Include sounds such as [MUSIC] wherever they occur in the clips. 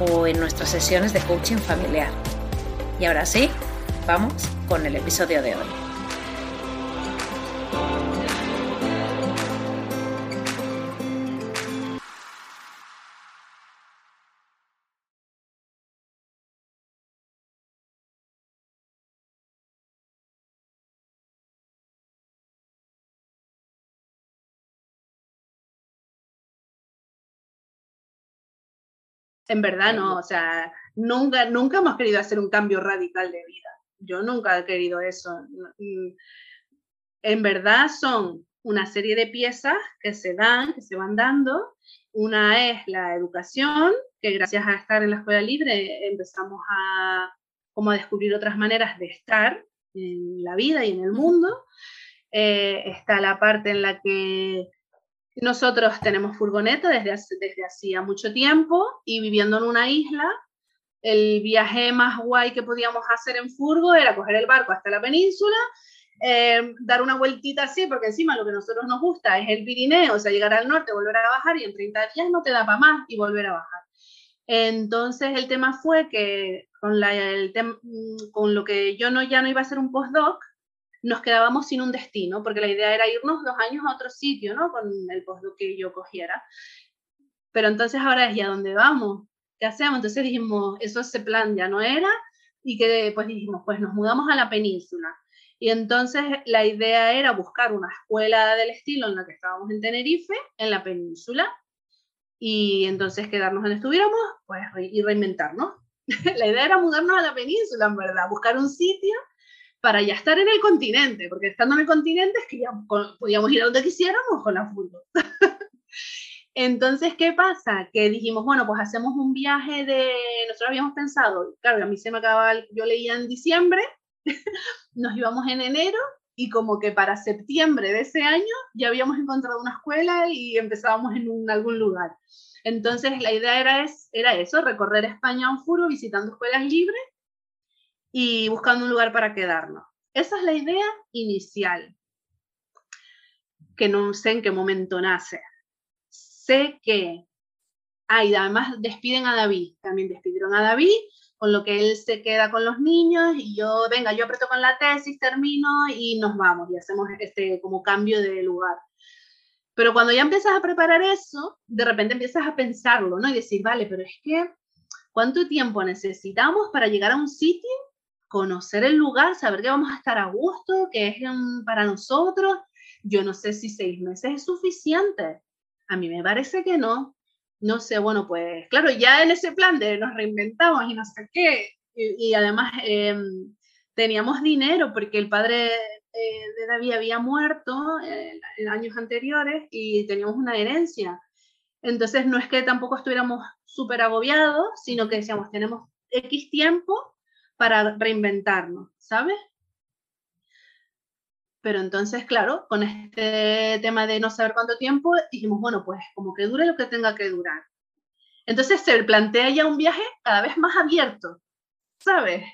o en nuestras sesiones de coaching familiar. Y ahora sí, vamos con el episodio de hoy. En verdad no, o sea, nunca, nunca hemos querido hacer un cambio radical de vida. Yo nunca he querido eso. Mm, en verdad son una serie de piezas que se dan, que se van dando. Una es la educación, que gracias a estar en la escuela libre empezamos a, como a descubrir otras maneras de estar en la vida y en el mundo. Eh, está la parte en la que nosotros tenemos furgoneta desde, desde hacía mucho tiempo y viviendo en una isla, el viaje más guay que podíamos hacer en furgo era coger el barco hasta la península, eh, dar una vueltita así, porque encima lo que a nosotros nos gusta es el Pirineo, o sea, llegar al norte, volver a bajar y en 30 días no te da para más y volver a bajar. Entonces el tema fue que con, la, el con lo que yo no, ya no iba a hacer un postdoc, nos quedábamos sin un destino, porque la idea era irnos dos años a otro sitio, ¿no? Con el postdoc que yo cogiera. Pero entonces ahora es, ¿y a dónde vamos? ¿Qué hacemos? Entonces dijimos, eso ese plan ya no era, y que pues dijimos, pues nos mudamos a la península. Y entonces la idea era buscar una escuela del estilo en la que estábamos en Tenerife, en la península, y entonces quedarnos donde estuviéramos, pues y reinventarnos. [LAUGHS] la idea era mudarnos a la península, en verdad, buscar un sitio para ya estar en el continente, porque estando en el continente es que ya podíamos ir a donde quisiéramos con la fútbol. [LAUGHS] Entonces, ¿qué pasa? Que dijimos, bueno, pues hacemos un viaje de, nosotros habíamos pensado, claro, a mí se me acababa, yo leía en diciembre, [LAUGHS] nos íbamos en enero y como que para septiembre de ese año ya habíamos encontrado una escuela y empezábamos en algún lugar. Entonces, la idea era, era eso, recorrer España en furo visitando escuelas libres y buscando un lugar para quedarnos. Esa es la idea inicial, que no sé en qué momento nace. Sé que, ay, además despiden a David, también despidieron a David, con lo que él se queda con los niños y yo, venga, yo aprieto con la tesis, termino y nos vamos y hacemos este como cambio de lugar. Pero cuando ya empiezas a preparar eso, de repente empiezas a pensarlo, ¿no? Y decir, vale, pero es que, ¿cuánto tiempo necesitamos para llegar a un sitio conocer el lugar, saber que vamos a estar a gusto, que es para nosotros. Yo no sé si seis meses es suficiente. A mí me parece que no. No sé, bueno, pues claro, ya en ese plan de nos reinventamos y no sé qué, y, además em, teníamos dinero porque el padre eh, de David había muerto eh, en años anteriores y teníamos una herencia. Entonces no es que tampoco estuviéramos súper agobiados, sino que decíamos, tenemos X tiempo para reinventarnos, ¿sabes? Pero entonces, claro, con este tema de no saber cuánto tiempo, dijimos, bueno, pues como que dure lo que tenga que durar. Entonces se plantea ya un viaje cada vez más abierto, ¿sabes?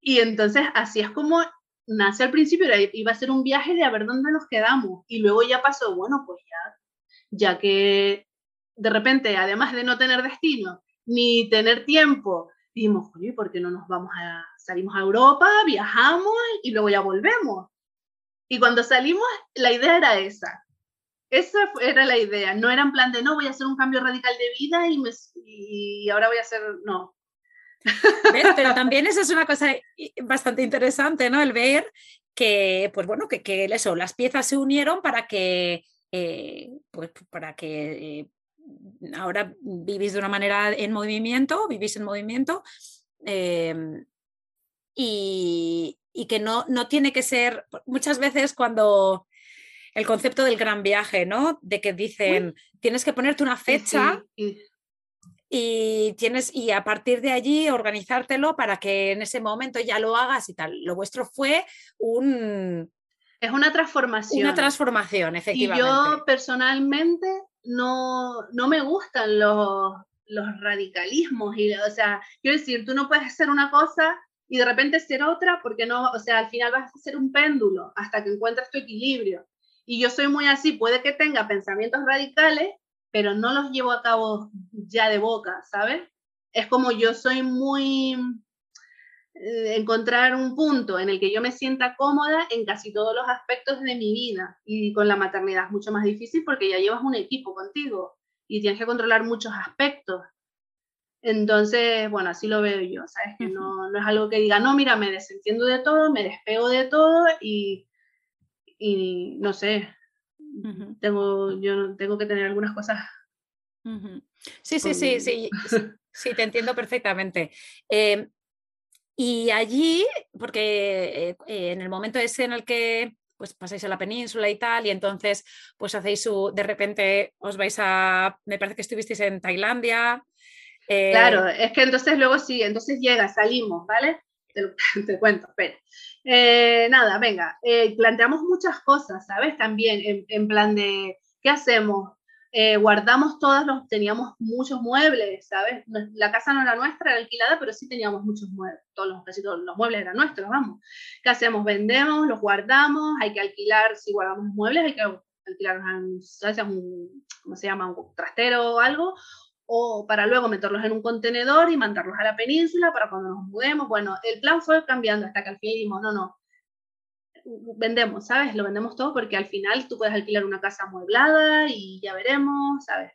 Y entonces así es como nace al principio, iba a ser un viaje de a ver dónde nos quedamos. Y luego ya pasó, bueno, pues ya, ya que de repente, además de no tener destino, ni tener tiempo, dijimos, oye, ¿por qué no nos vamos a, salimos a Europa, viajamos y luego ya volvemos? Y cuando salimos, la idea era esa. esa era la idea. No era en plan de, no, voy a hacer un cambio radical de vida y, me, y ahora voy a hacer, no. Pero también eso es una cosa bastante interesante, ¿no? El ver que, pues bueno, que, que eso, las piezas se unieron para que, eh, pues para que eh, ahora vivís de una manera en movimiento, vivís en movimiento. Em, y, y, que no, no tiene que ser, muchas veces cuando el concepto del gran viaje, ¿no? De que dicen, tienes que ponerte una fecha y tienes y a partir de allí organizártelo para que en ese momento ya lo hagas y tal. Lo vuestro fue un es una transformación. Una transformación, efectivamente. Y yo personalmente no, no me gustan los, los radicalismos. Y, o sea, quiero decir, tú no puedes hacer una cosa y de repente ser otra porque no, o sea, al final vas a ser un péndulo hasta que encuentres tu equilibrio. Y yo soy muy así, puede que tenga pensamientos radicales, pero no los llevo a cabo ya de boca, ¿sabes? Es como yo soy muy encontrar un punto en el que yo me sienta cómoda en casi todos los aspectos de mi vida y con la maternidad es mucho más difícil porque ya llevas un equipo contigo y tienes que controlar muchos aspectos. Entonces, bueno, así lo veo yo, ¿sabes? Que no, no es algo que diga, no, mira, me desentiendo de todo, me despego de todo y y no sé, tengo, yo tengo que tener algunas cosas. Sí, sí, sí, sí, sí, te entiendo perfectamente. Em, y allí, porque eh, en el momento ese en el que pues pasáis a la península y tal, y entonces pues hacéis su, de repente os vais a, me parece que estuvisteis en Tailandia. Eh claro, es que entonces luego sí, entonces llega, salimos, ¿vale? Te, [LAUGHS] cuento, espera. Eh, nada, venga, eh, planteamos muchas cosas, ¿sabes? También en, plan de, ¿qué hacemos? Eh, guardamos todos los, teníamos muchos muebles, ¿sabes? La casa no era nuestra, era alquilada, pero sí teníamos muchos muebles, todos los, casi todos los muebles eran nuestros, vamos. ¿Qué hacemos? Vendemos, los guardamos, hay que alquilar, si guardamos muebles, hay que alquilar un, un ¿cómo se llama? Un trastero o algo, o para luego meterlos en un contenedor y mandarlos a la península para cuando nos mudemos. Bueno, el plan fue cambiando hasta que al fin dijimos, no, no, vendemos, ¿sabes? Lo vendemos todo porque al final tú puedes alquilar una casa amueblada y ya veremos, ¿sabes?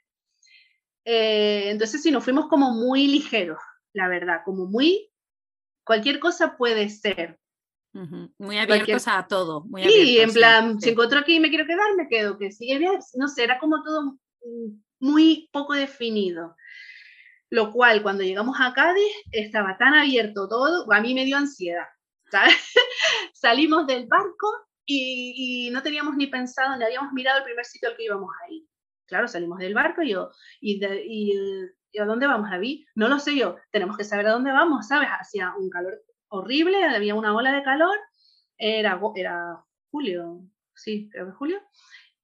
Eh, entonces sí, nos fuimos como muy ligeros, la verdad, como muy, cualquier cosa puede ser. Muy abiertos a todo. Muy sí, en plan, si encuentro aquí y me quiero quedar, me quedo, que sigue bien, no sé, era como todo muy poco definido. Lo cual, cuando llegamos a Cádiz, estaba tan abierto todo, a mí me dio ansiedad. [LAUGHS] Salimos del barco y, no teníamos ni pensado, ni habíamos mirado el primer sitio al que íbamos a ir. Claro, salimos del barco y yo, ¿y, y, a dónde vamos, David? No lo sé yo, tenemos que saber a dónde vamos, ¿sabes? Hacía un calor horrible, había una ola de calor, era, era julio, sí, creo que julio,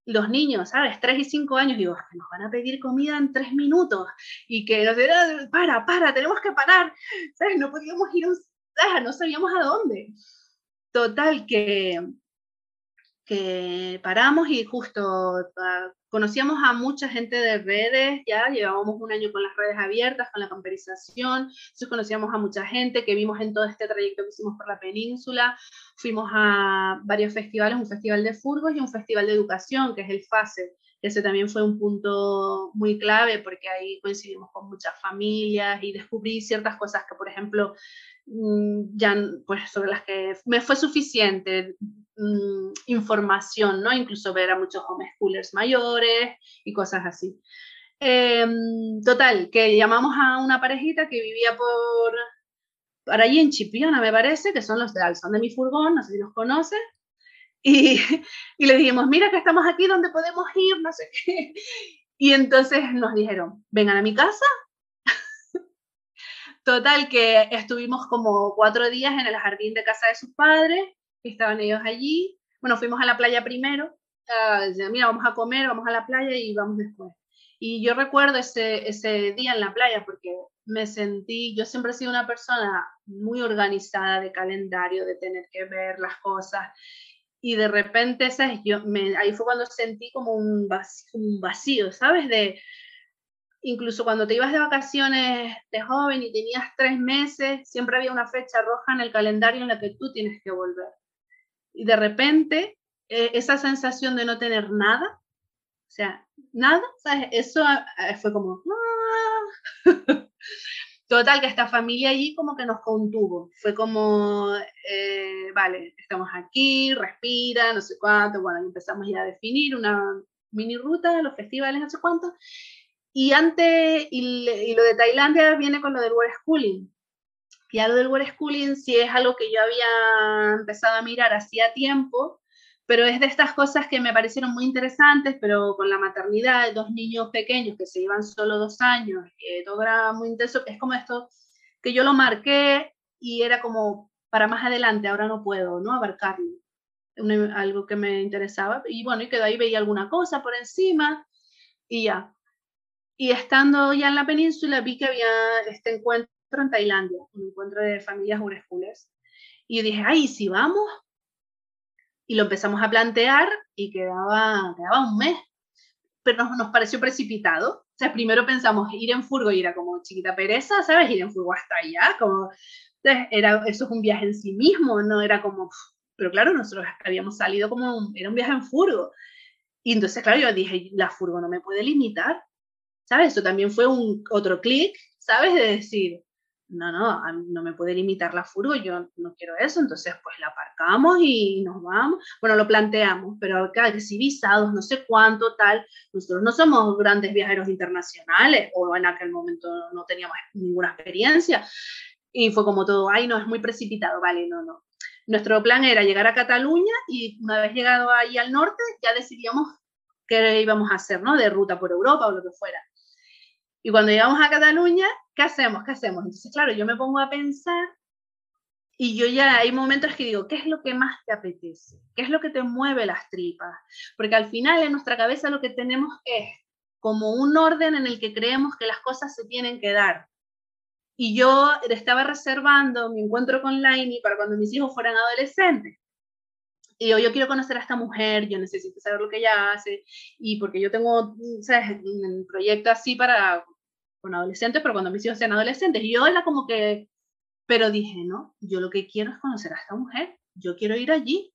los niños, ¿sabes? Tres y cinco años, digo, nos van a pedir comida en tres minutos y que nos dirán, para, para, tenemos que parar, ¿sabes? No podíamos ir, a no sabíamos a dónde. Total, que, que paramos y justo ah, conocíamos a mucha gente de redes, ya llevábamos un año con las redes abiertas, con la camperización, entonces conocíamos a mucha gente que vimos en todo este trayecto que hicimos por la península, fuimos a varios festivales, un festival de furgos y un festival de educación, que es el FASE, ese también fue un punto muy clave porque ahí coincidimos con muchas familias y descubrí ciertas cosas que, por ejemplo, ya pues sobre las que me fue suficiente mm, información, ¿no? Incluso ver a muchos homeschoolers mayores y cosas así. Em, total, que llamamos a una parejita que vivía por, por allí en Chipiona, me parece, que son los de Alzón de mi furgón, no sé si los conoces. Y, [LAUGHS] y le dijimos, mira que estamos aquí donde podemos ir, no sé qué. [LAUGHS] Y entonces nos dijeron, vengan a mi casa. Total, que estuvimos como cuatro días en el jardín de casa de sus padres, estaban ellos allí. Bueno, fuimos a la playa primero. Uh, mira, vamos a comer, vamos a la playa y vamos después. Y yo recuerdo ese, ese día en la playa porque me sentí, yo siempre he sido una persona muy organizada de calendario, de tener que ver las cosas y de repente, ¿sabes? Yo me, ahí fue cuando sentí como un vacío, un vacío, ¿sabes? De, incluso cuando te ibas de vacaciones de joven y tenías tres meses, siempre había una fecha roja en el calendario en la que tú tienes que volver. Y de repente, eh, esa sensación de no tener nada, sea, nada, ¿sabes? Eso eh, fue como... Ah". [LAUGHS] Total, que esta familia allí como que nos contuvo. Fue como, eh, vale, estamos aquí, respira, no sé cuánto. Bueno, empezamos ya a definir una mini ruta, los festivales, no sé cuánto. Y antes, y, lo de Tailandia viene con lo del World Schooling. Ya lo del World Schooling sí es algo que yo había empezado a mirar hacía tiempo, pero es de estas cosas que me parecieron muy interesantes, pero con la maternidad de dos niños pequeños que se llevan solo dos años, eh, todo era muy intenso, es como esto que yo lo marqué y era como para más adelante, ahora no puedo, ¿no? Abarcarlo. algo que me interesaba y bueno, y quedó ahí, veía alguna cosa por encima y ya. Y estando ya en la península vi que había este encuentro en Tailandia, un encuentro de familias homeschools. Y dije, ay, si vamos, y lo empezamos a plantear y quedaba, quedaba un mes. Pero nos, nos, pareció precipitado. O sea, primero pensamos ir en furgo y era como chiquita pereza, ¿sabes? Ir en furgo hasta allá, como... Era, eso es un viaje en sí mismo, no era como... Pero claro, nosotros habíamos salido como... era un viaje en furgo. Y entonces, claro, yo dije, la furgo no me puede limitar, ¿sabes? Eso también fue un otro clic, ¿sabes? De decir, no, no, no me puede limitar la furgo, yo no quiero eso, entonces pues la aparcamos y nos vamos. Bueno, lo planteamos, pero acá que si visados, no sé cuánto, tal, nosotros no somos grandes viajeros internacionales o en aquel momento no teníamos ninguna experiencia y fue como todo, ay, no, es muy precipitado, vale, no, no. Nuestro plan era llegar a Cataluña y una vez llegado ahí al norte ya decidíamos qué íbamos a hacer, ¿no? De ruta por Europa o lo que fuera. Y cuando llegamos a Cataluña, ¿qué hacemos? ¿Qué hacemos? Entonces, claro, yo me pongo a pensar y yo ya hay momentos que digo, ¿qué es lo que más te apetece? ¿Qué es lo que te mueve las tripas? Porque al final en nuestra cabeza lo que tenemos es como un orden en el que creemos que las cosas se tienen que dar. Y yo estaba reservando mi encuentro con Laini para cuando mis hijos fueran adolescentes. Y yo, yo quiero conocer a esta mujer, yo necesito saber lo que ella hace, y porque yo tengo, ¿sabes? Un proyecto así para con adolescentes, pero cuando mis hijos sean adolescentes. Y yo era como que, pero dije, no, yo lo que quiero es conocer a esta mujer, yo quiero ir allí.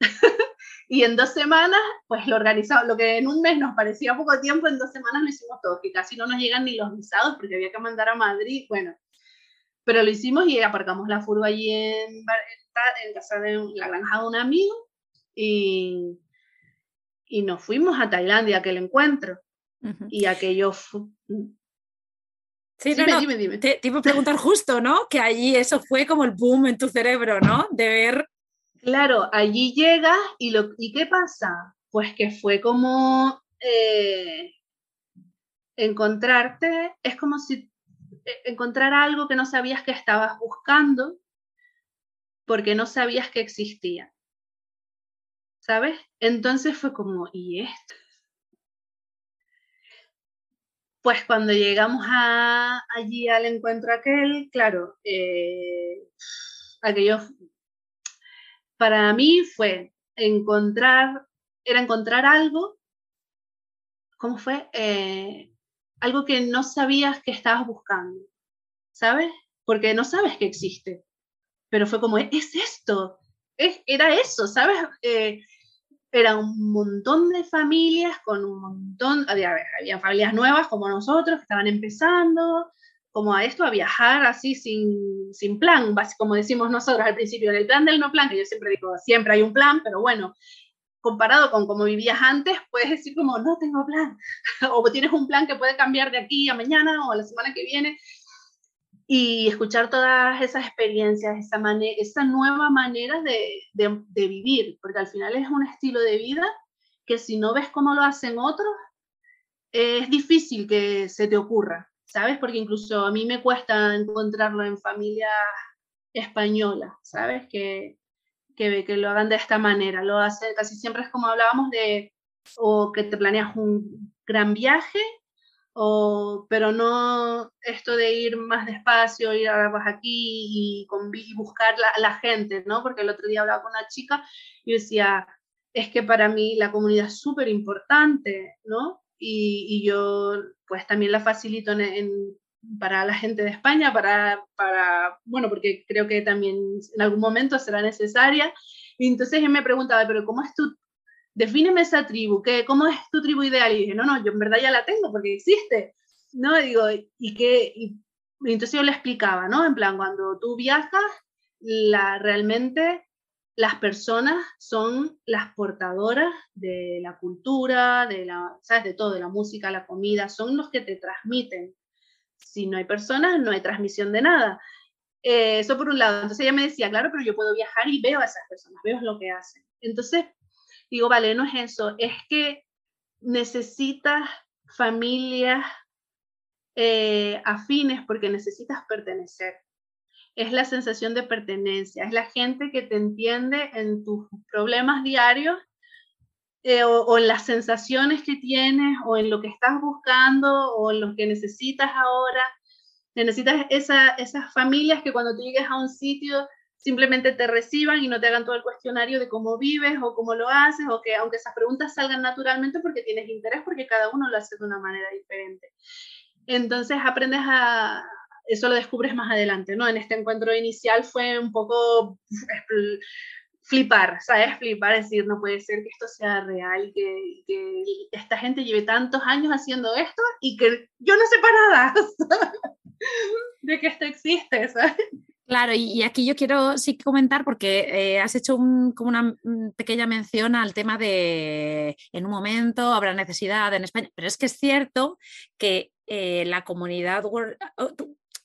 [LAUGHS] y en dos semanas, pues lo organizamos, lo que en un mes nos parecía poco tiempo, en dos semanas lo hicimos todo, que casi no nos llegan ni los visados porque había que mandar a Madrid, bueno, pero lo hicimos y aparcamos la furgo allí en, en casa de la granja de un amigo y, y nos fuimos a Tailandia a aquel encuentro. Y aquello Sí, dime, dime, Te, iba a preguntar justo, ¿no? Que allí eso fue como el boom en tu cerebro, ¿no? De ver. Claro, allí llega y, lo, ¿y qué pasa? Pues que fue como eh, encontrarte, es como si e, encontrar algo que no sabías que estabas buscando porque no sabías que existía. ¿Sabes? Entonces fue como, ¿y esto? Pues cuando llegamos allí al encuentro aquel, claro, eh, para mí fue encontrar, era encontrar algo, ¿cómo fue? Eh, algo que no sabías que estabas buscando, ¿sabes? Porque no sabes que existe, pero fue como, es esto, es, era eso, ¿sabes? Eh, era un montón de familias con un montón, había, había, familias nuevas como nosotros que estaban empezando, como a esto, a viajar así sin, sin plan, como decimos nosotros al principio, en el plan del no plan, que yo siempre digo, siempre hay un plan, pero bueno, comparado con cómo vivías antes, puedes decir como, no tengo plan, [LAUGHS] o tienes un plan que puede cambiar de aquí a mañana o a la semana que viene, y escuchar todas esas experiencias, esa, esa nueva manera de, de, vivir, porque al final es un estilo de vida que si no ves cómo lo hacen otros, es difícil que se te ocurra, ¿sabes? Porque incluso a mí me cuesta encontrarlo en familias españolas, ¿sabes? Que, que, que lo hagan de esta manera, lo hacen, casi siempre es como hablábamos de, o que te planeas un gran viaje pero no esto de ir más despacio, ir a, aquí y, y buscar la, la, gente, ¿no? Porque el otro día hablaba con una chica y decía, es que para mí la comunidad es súper importante, ¿no? Y, y, yo pues también la facilito en, para la gente de España, para, para, bueno, porque creo que también en algún momento será necesaria. Y entonces él me preguntaba, pero ¿cómo es tu defíneme esa tribu, ¿qué, ¿cómo es tu tribu ideal? Y dije, no, no, yo en verdad ya la tengo porque existe, ¿no? Y digo, ¿y qué? Y, entonces yo le explicaba, ¿no? En plan, cuando tú viajas, la, realmente las personas son las portadoras de la cultura, de la, ¿sabes? De todo, de la música, la comida, son los que te transmiten. Si no hay personas, no hay transmisión de nada. Eh, eso por un lado. Entonces ella me decía, claro, pero yo puedo viajar y veo a esas personas, veo lo que hacen. Entonces digo, vale, no es eso, es que necesitas familias eh, afines porque necesitas pertenecer. Es la sensación de pertenencia, es la gente que te entiende en tus problemas diarios eh, o, en las sensaciones que tienes o en lo que estás buscando o en lo que necesitas ahora. Necesitas esas familias que cuando tú llegues a un sitio simplemente te reciban y no te hagan todo el cuestionario de cómo vives o cómo lo haces, o que aunque esas preguntas salgan naturalmente porque tienes interés, porque cada uno lo hace de una manera diferente. Entonces aprendes a, eso lo descubres más adelante, ¿no? En este encuentro inicial fue un poco flipar, ¿sabes? Flipar, decir, no puede ser que esto sea real, que, que esta gente lleve tantos años haciendo esto y que yo no sé para nada [LAUGHS] de que esto existe, ¿sabes? Claro, y, aquí yo quiero sí comentar porque eh, has hecho como una mm, pequeña mención al tema de en un momento habrá necesidad en España, pero es que es cierto que eh, la comunidad, oh,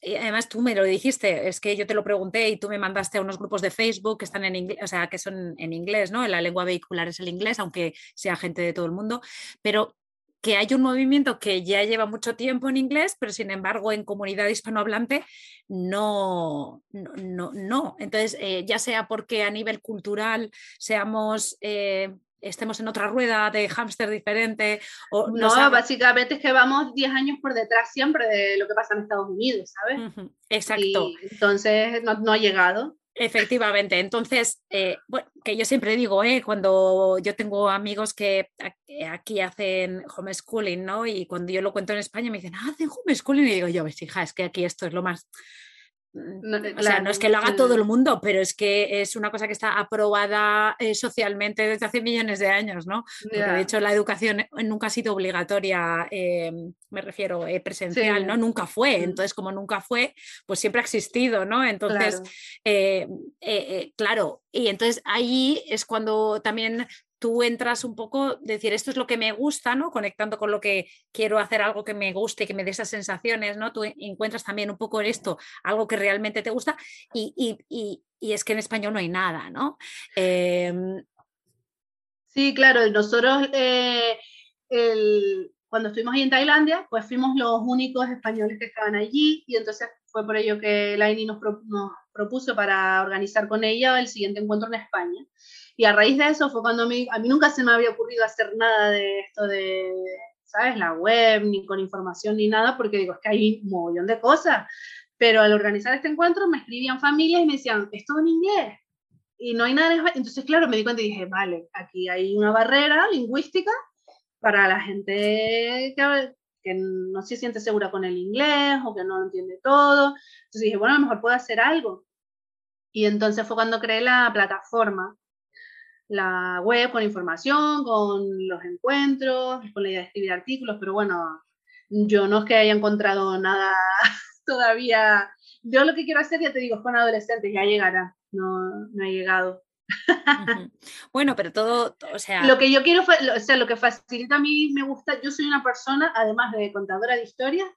además tú me lo dijiste, es que yo te lo pregunté y tú me mandaste a unos grupos de Facebook que están en inglés, o sea, que son en inglés, ¿no? La lengua vehicular es el inglés, aunque sea gente de todo el mundo, pero que hay un movimiento que ya lleva mucho tiempo en inglés, pero sin embargo en comunidad hispanohablante no, no, no. Entonces, eh, ya sea porque a nivel cultural seamos... Eh, estemos en otra rueda de hámster diferente. O no, básicamente es que vamos 10 años por detrás siempre de lo que pasa en Estados Unidos, ¿sabes? Exacto. entonces no, no, ha llegado. Efectivamente, entonces, eh, bueno, que yo siempre digo, eh, cuando yo tengo amigos que aquí hacen homeschooling, ¿no? Y cuando yo lo cuento en España me dicen, ah, hacen homeschooling, y digo yo, pues hija, es que aquí esto es lo más no, o sea, no es que lo haga todo el mundo, pero es que es una cosa que está aprobada eh, socialmente desde hace millones de años, ¿no? Porque de hecho la educación nunca ha sido obligatoria, eh, me refiero eh, presencial, ¿no? Nunca fue. Mm. Entonces, como nunca fue, pues siempre ha existido, ¿no? Entonces, claro, y entonces ahí es cuando también tú entras un poco, decir, esto es lo que me gusta, ¿no? Conectando con lo que quiero hacer, algo que me guste, que me dé esas sensaciones, ¿no? Tú encuentras también un poco en esto, algo que realmente te gusta y, es que en español no hay nada, ¿no? Em, sí, claro, nosotros eh, cuando estuvimos ahí en Tailandia, pues fuimos los únicos españoles que estaban allí y entonces fue por ello que Laini nos, nos propuso para organizar con ella el siguiente encuentro en España. Y a raíz de eso fue cuando a mí, a mí nunca se me había ocurrido hacer nada de esto de, ¿sabes? La web, ni con información, ni nada, porque digo, es que hay un mogollón de cosas. Pero al organizar este encuentro me escribían familias y me decían, es todo en inglés. Y no hay nada en. Entonces, claro, me di cuenta y dije, vale, aquí hay una barrera lingüística para la gente que, que no se siente segura con el inglés o que no entiende todo. Entonces dije, bueno, a lo mejor puedo hacer algo. Y entonces fue cuando creé la plataforma la web con información, con los encuentros, con la idea de escribir artículos, pero bueno, yo no es que haya encontrado nada [LAUGHS] todavía. Yo lo que quiero hacer, ya te digo, es con adolescentes, ya llegará, no, no ha llegado. Bueno, pero todo, o sea... Lo que yo quiero, o sea, lo que facilita a mí me gusta, yo soy una persona, además de contadora de historias,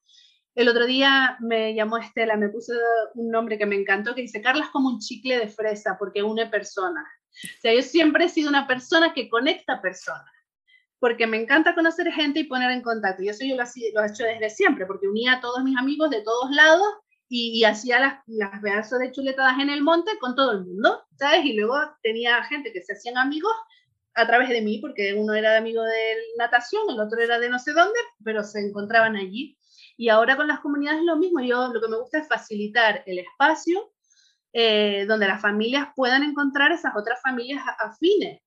el otro día me llamó Estela, me puso un nombre que me encantó, que dice, Carla es como un chicle de fresa porque une personas. O sea, yo siempre he sido una persona que conecta personas, porque me encanta conocer gente y poner en contacto. Y eso yo lo, lo he hecho desde siempre, porque unía a todos mis amigos de todos lados y, hacía las, las pedazos de chuletadas en el monte con todo el mundo, ¿sabes? Y luego tenía gente que se hacían amigos a través de mí, porque uno era amigo de natación, el otro era de no sé dónde, pero se encontraban allí. Y ahora con las comunidades es lo mismo. Yo lo que me gusta es facilitar el espacio eh, donde las familias puedan encontrar esas otras familias afines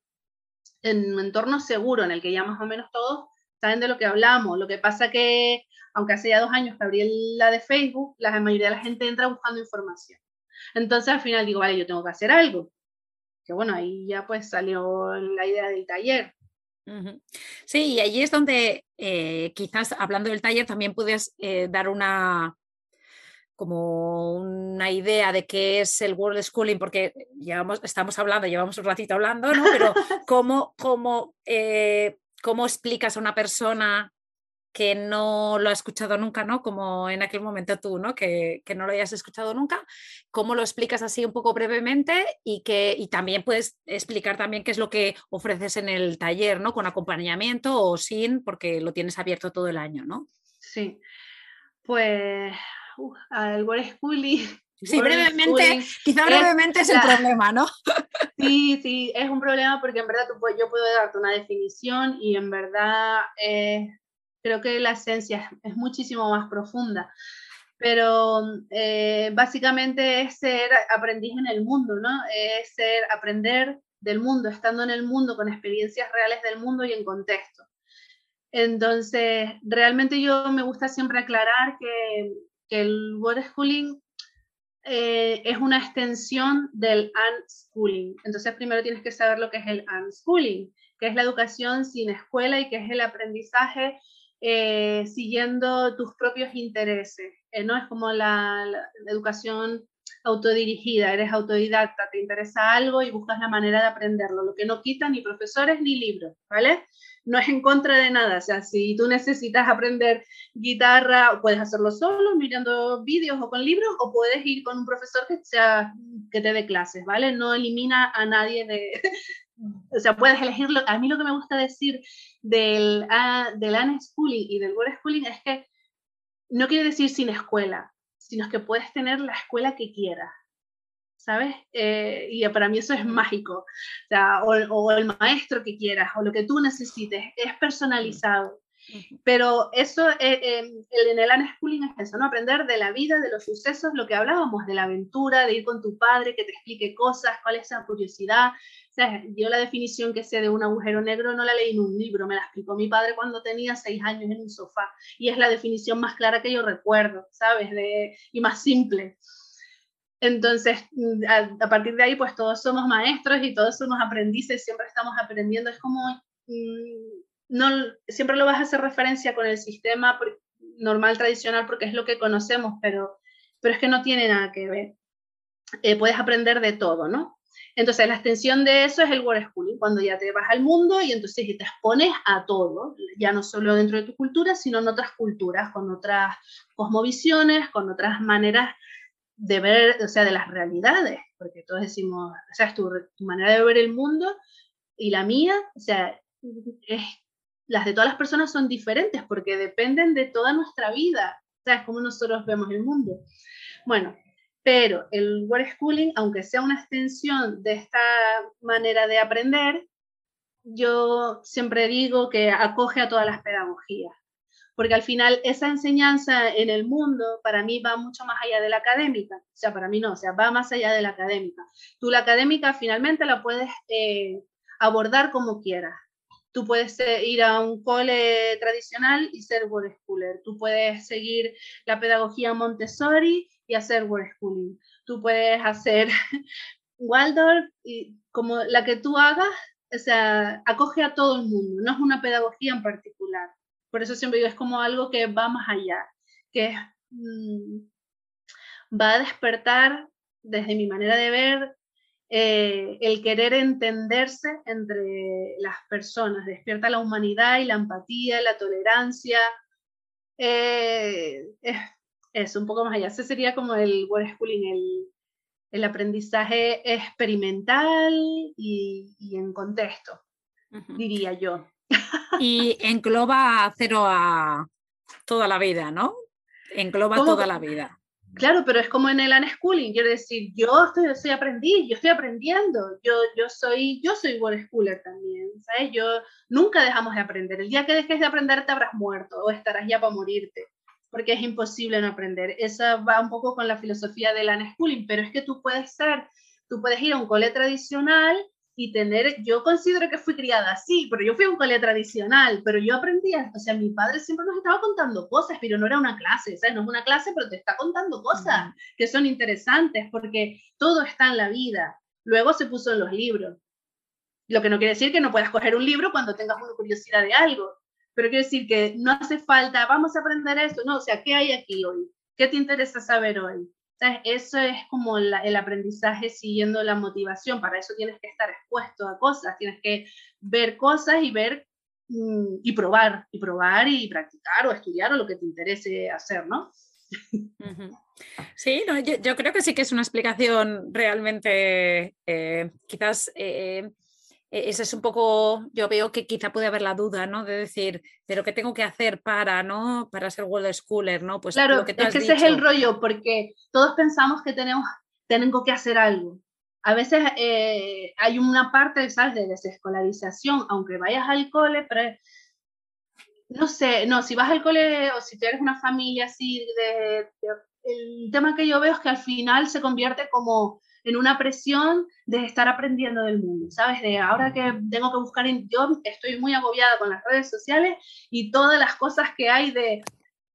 en un entorno seguro en el que ya más o menos todos saben de lo que hablamos. Lo que pasa que, aunque hace ya dos años que abrí la de Facebook, la mayoría de la gente entra buscando información. Entonces al final digo, vale, yo tengo que hacer algo. Que bueno, ahí ya pues salió la idea del taller. Sí, y allí es donde eh, quizás hablando del taller también puedes eh, dar una como una idea de qué es el World Schooling, porque llevamos, estamos hablando, llevamos un ratito hablando, ¿no? Pero [LAUGHS] cómo, cómo, eh, cómo explicas a una persona que no lo ha escuchado nunca, ¿no? Como en aquel momento tú, ¿no? Que, no lo hayas escuchado nunca, ¿cómo lo explicas así un poco brevemente? Y, que, y también puedes explicar también qué es lo que ofreces en el taller, ¿no? Con acompañamiento o sin, porque lo tienes abierto todo el año, ¿no? Sí, pues uh, el World Schooling... [LAUGHS] Sí, brevemente, quizá brevemente es, el problema, ¿no? [LAUGHS] Sí, sí, es un problema porque en verdad tú, yo puedo darte una definición y en verdad es creo que la esencia es, muchísimo más profunda. Pero eh, básicamente es ser aprendiz en el mundo, ¿no? Es ser aprender del mundo, estando en el mundo, con experiencias reales del mundo y en contexto. Entonces, realmente yo me gusta siempre aclarar que, que el schooling eh, es una extensión del unschooling. Entonces, primero tienes que saber lo que es el unschooling, que es la educación sin escuela y que es el aprendizaje eh, siguiendo tus propios intereses, eh, ¿no? Es como la, educación autodirigida, eres autodidacta, te interesa algo y buscas la manera de aprenderlo, lo que no quita ni profesores ni libros, ¿vale? No es en contra de nada, o sea, si tú necesitas aprender guitarra, puedes hacerlo solo, mirando vídeos o con libros, o puedes ir con un profesor que, sea, que te dé clases, ¿vale? No elimina a nadie de, [LAUGHS] o sea, puedes elegirlo. A mí lo que me gusta decir del, uh, del y del world schooling es que no quiere decir sin escuela, sino que puedes tener la escuela que quieras, ¿sabes? Eh, y para mí eso es mágico. O, sea, o, el maestro que quieras, o lo que tú necesites, es personalizado. Pero eso, eh, eh, en el unschooling es eso, ¿no? Aprender de la vida, de los sucesos, lo que hablábamos, de la aventura, de ir con tu padre, que te explique cosas, cuál es esa curiosidad, yo la definición que sé de un agujero negro no la leí en un libro, me la explicó mi padre cuando tenía seis años en un sofá. Y es la definición más clara que yo recuerdo, ¿sabes? De, y más simple. Entonces, mm, a, partir de ahí, pues todos somos maestros y todos somos aprendices, siempre estamos aprendiendo. Es como, mm, no, siempre lo vas a hacer referencia con el sistema normal, tradicional, porque es lo que conocemos, pero, pero es que no tiene nada que ver. Eh, puedes aprender de todo, ¿no? Entonces, la extensión de eso es el World Schooling, cuando ya te vas al mundo y entonces te expones a todo, ya no solo dentro de tu cultura, sino en otras culturas, con otras cosmovisiones, con otras maneras de ver, o sea, de las realidades, porque todos decimos, o sea, es tu, manera de ver el mundo y la mía, o sea, es, las de todas las personas son diferentes porque dependen de toda nuestra vida, o sea, como nosotros vemos el mundo. Bueno, pero el World Schooling, aunque sea una extensión de esta manera de aprender, yo siempre digo que acoge a todas las pedagogías, porque al final esa enseñanza en el mundo para mí va mucho más allá de la académica, o sea, para mí no, o sea, va más allá de la académica. Tú la académica finalmente la puedes eh, abordar como quieras. Tú puedes eh, ir a un cole tradicional y ser World Schooler. Tú puedes seguir la pedagogía Montessori y hacer work schooling. Tú puedes hacer [LAUGHS] Waldorf y como la que tú hagas, o sea, acoge a todo el mundo, no es una pedagogía en particular. Por eso siempre digo, es como algo que va más allá, que mm, va a despertar, desde mi manera de ver, eh, el querer entenderse entre las personas, despierta la humanidad y la empatía, la tolerancia. Eh, es un poco más allá. Ese sería como el word schooling, el, el aprendizaje experimental y, y en contexto, diría yo. Y engloba cero a toda la vida, ¿no? Engloba toda la vida. Claro, pero es como en el unschooling, quiero decir, yo estoy, soy aprendiz, yo estoy aprendiendo, yo, yo soy, yo soy word schooler también, ¿sabes? Yo nunca dejamos de aprender. El día que dejes de aprender te habrás muerto o estarás ya para morirte porque es imposible no aprender. Esa va un poco con la filosofía del unschooling, pero es que tú puedes ser, tú puedes ir a un cole tradicional y tener, yo considero que fui criada así, pero yo fui a un cole tradicional, pero yo aprendía, o sea, mi padre siempre nos estaba contando cosas, pero no era una clase, ¿sabes? No es una clase, pero te está contando cosas que son interesantes, porque todo está en la vida. Luego se puso en los libros. Lo que no quiere decir que no puedas coger un libro cuando tengas una curiosidad de algo, pero quiere decir que no hace falta, vamos a aprender esto, no, o sea, ¿qué hay aquí hoy? ¿Qué te interesa saber hoy? Eso es como el aprendizaje siguiendo la motivación. Para eso tienes que estar expuesto a cosas, tienes que ver cosas y ver mm, y probar, y probar y practicar o estudiar o lo que te interese hacer, ¿no? Sí, yo, creo que sí que es una explicación realmente eh, quizás eh, e-, ese es un poco, yo veo que quizá puede haber la duda, ¿no? De decir, pero ¿qué tengo que hacer para, ¿no? Para ser world schooler, ¿no? Pues claro, que es que ese es el rollo, porque todos pensamos que tenemos, tengo que hacer algo. A veces eh, hay una parte, ¿sabes? De desescolarización, aunque vayas al cole, pero no sé, no, si vas al cole o si tienes una familia así, de, el tema que yo veo es que al final se convierte como en una presión de estar aprendiendo del mundo, ¿sabes? De ahora que tengo que buscar, yo estoy muy agobiada con las redes sociales y todas las cosas que hay de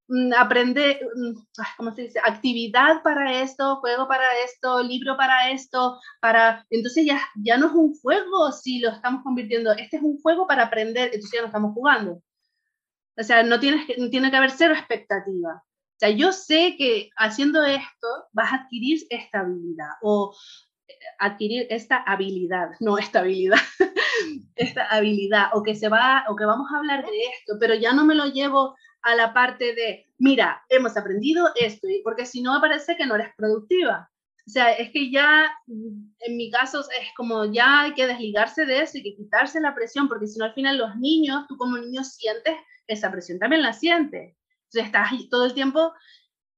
mm, aprender, mm, ¿cómo se dice? Actividad para esto, juego para esto, libro para esto, para... Entonces ya, ya no es un juego si lo estamos convirtiendo, este es un juego para aprender, entonces ya no estamos jugando. O sea, no tienes que, tiene que haber cero expectativa. Yo sé que haciendo esto vas a adquirir esta habilidad o eh, adquirir esta habilidad, [LAUGHS] no estabilidad, [LAUGHS] esta habilidad, o que se va, o que vamos a hablar de esto, pero ya no me lo llevo a la parte de, mira, hemos aprendido esto, porque si no parece que no eres productiva. O sea, es que ya, en mi caso, es como ya hay que desligarse de eso y que quitarse la presión, porque si no, al final los niños, tú como niño sientes esa presión, también la sientes estás todo el tiempo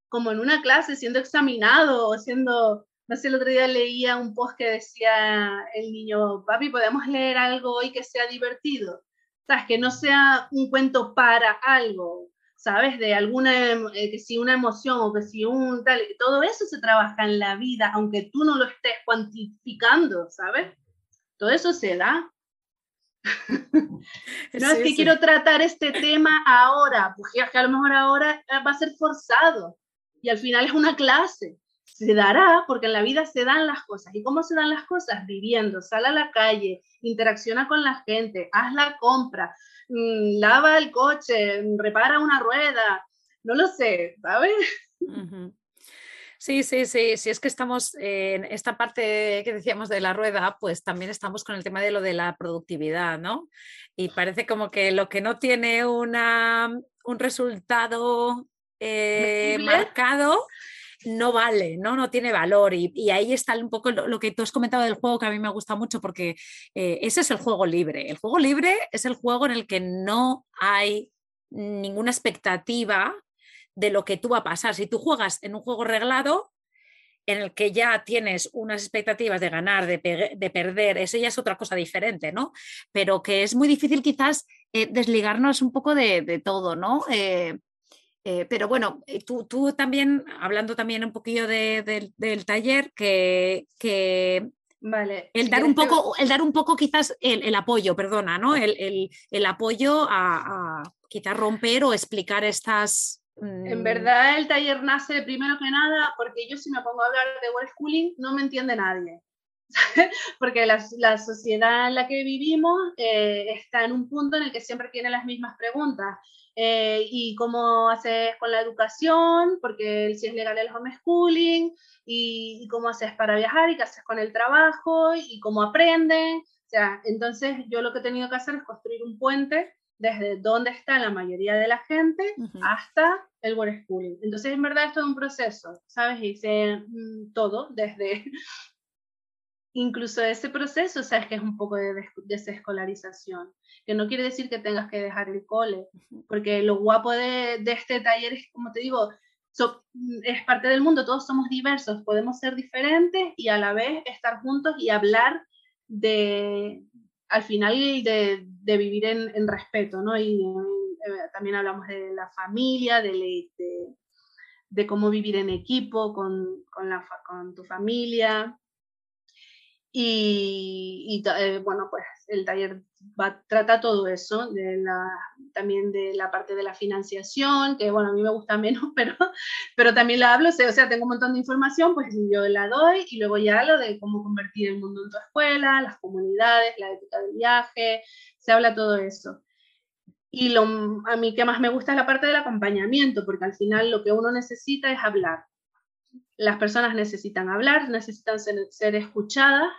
como en una clase siendo examinado o siendo, no sé, el otro día leía un post que decía el niño, papi, podemos leer algo hoy que sea divertido, ¿sabes? Que no sea un cuento para algo, ¿sabes? De alguna, eh, que si una emoción o que si un tal, todo eso se trabaja en la vida, aunque tú no lo estés cuantificando, ¿sabes? Todo eso se da. [LAUGHS] no, es que quiero tratar este tema ahora, porque a lo mejor ahora eh, va a ser forzado y al final es una clase. Se dará porque en la vida se dan las cosas. ¿Y cómo se dan las cosas? Viviendo, sal a la calle, interacciona con la gente, haz la compra, mm, lava el coche, repara una rueda, no lo sé, ¿sabes? Sí, sí, sí, si es que estamos en esta parte que decíamos de la rueda, pues también estamos con el tema de lo de la productividad, ¿no? Y parece como que lo que no tiene una, un resultado eh, marcado no vale, ¿no? No tiene valor. Y, ahí está un poco lo, que tú has comentado del juego que a mí me gusta mucho porque eh, ese es el juego libre. El juego libre es el juego en el que no hay ninguna expectativa de lo que tú va a pasar. Si tú juegas en un juego reglado, en el que ya tienes unas expectativas de ganar, de, perder, eso ya es otra cosa diferente, ¿no? Pero que es muy difícil quizás eh, desligarnos un poco de, todo, ¿no? Eh, eh, pero bueno, tú, tú, también, hablando también un poquillo del taller, que, Vale. El dar, un poco, el dar un poco quizás el, apoyo, perdona, ¿no? El, apoyo a, a, quizás romper o explicar estas, en mm. verdad el taller nace primero que nada porque yo si me pongo a hablar de world schooling no me entiende nadie. [LAUGHS] porque la, la, sociedad en la que vivimos eh, está en un punto en el que siempre tiene las mismas preguntas. Eh, ¿Y cómo haces con la educación? Porque si es legal el homeschooling. Y, y, cómo haces para viajar? ¿Y qué haces con el trabajo? ¿Y cómo aprenden? O sea, entonces yo lo que he tenido que hacer es construir un puente desde dónde está la mayoría de la gente hasta el world schooling. Entonces, en verdad, es todo un proceso, ¿sabes? Hice mm, todo desde [LAUGHS] incluso ese proceso, sabes que es un poco de desescolarización, que no quiere decir que tengas que dejar el cole, porque lo guapo de, este taller es, como te digo, es parte del mundo, todos somos diversos, podemos ser diferentes y a la vez estar juntos y hablar de, al final de, de vivir en, en, respeto, ¿no? Y eh, también hablamos de la familia, de, de, cómo vivir en equipo con, con, la, con tu familia. Y, eh, bueno, pues el taller trata todo eso, también de la parte de la financiación, que bueno, a mí me gusta [LAUGHS] menos, pero, pero también la hablo, o sea, tengo un montón de información, pues yo la doy y luego ya lo de cómo convertir el mundo en tu escuela, las comunidades, la ética del viaje, se habla todo eso. Y lo, a mí que más me gusta es la parte del acompañamiento, porque al final lo que uno necesita es hablar. Las personas necesitan hablar, necesitan ser escuchadas